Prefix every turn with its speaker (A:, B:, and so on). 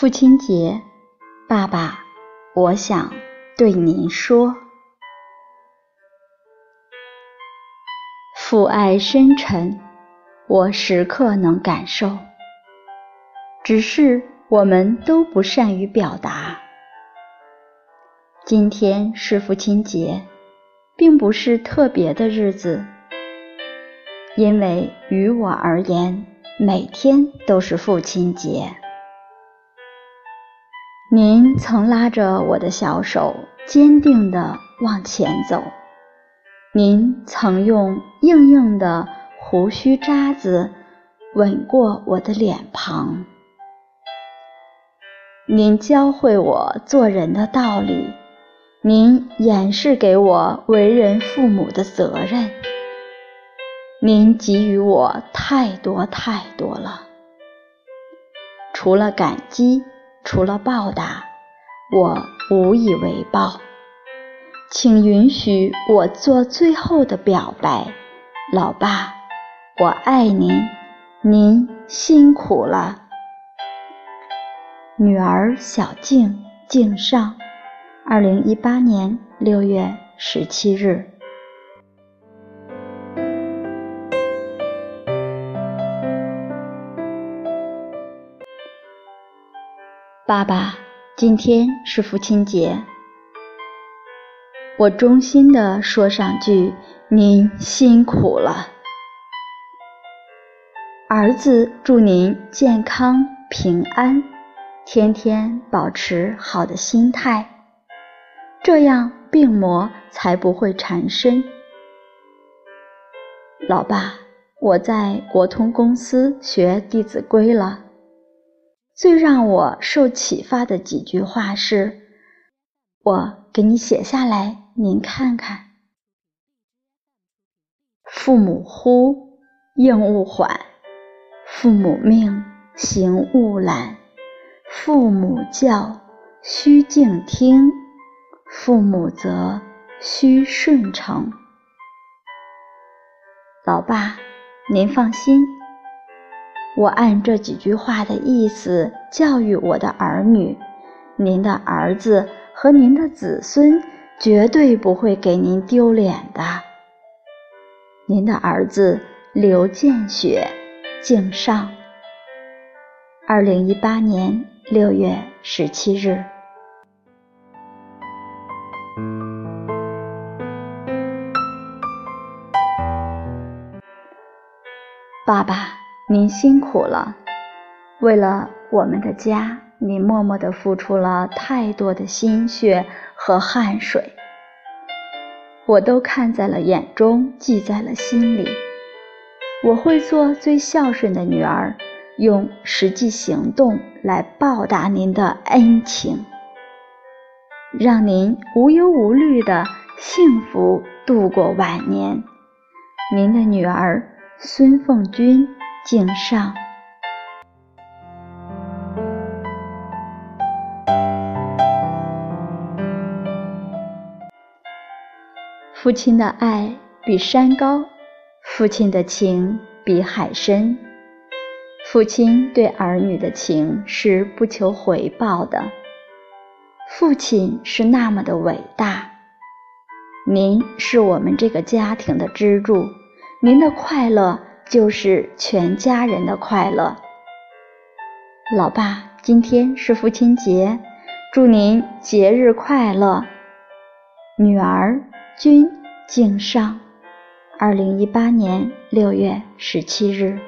A: 父亲节，爸爸，我想对您说，父爱深沉，我时刻能感受，只是我们都不善于表达。今天是父亲节，并不是特别的日子，因为于我而言，每天都是父亲节。您曾拉着我的小手，坚定地往前走。您曾用硬硬的胡须渣子吻过我的脸庞。您教会我做人的道理，您演示给我为人父母的责任。您给予我太多太多了，除了感激。除了报答，我无以为报。请允许我做最后的表白，老爸，我爱您，您辛苦了。女儿小静，敬上，二零一八年六月十七日。爸爸，今天是父亲节，我衷心的说上句：您辛苦了。儿子祝您健康平安，天天保持好的心态，这样病魔才不会缠身。老爸，我在国通公司学《弟子规》了。最让我受启发的几句话是：我给你写下来，您看看。父母呼，应勿缓；父母命，行勿懒；父母教，须敬听；父母责，须顺承。老爸，您放心。我按这几句话的意思教育我的儿女，您的儿子和您的子孙绝对不会给您丢脸的。您的儿子刘建雪，敬上。二零一八年六月十七日。爸爸。您辛苦了，为了我们的家，您默默地付出了太多的心血和汗水，我都看在了眼中，记在了心里。我会做最孝顺的女儿，用实际行动来报答您的恩情，让您无忧无虑的幸福度过晚年。您的女儿孙凤君。敬上。父亲的爱比山高，父亲的情比海深。父亲对儿女的情是不求回报的，父亲是那么的伟大。您是我们这个家庭的支柱，您的快乐。就是全家人的快乐。老爸，今天是父亲节，祝您节日快乐。女儿君敬上，二零一八年六月十七日。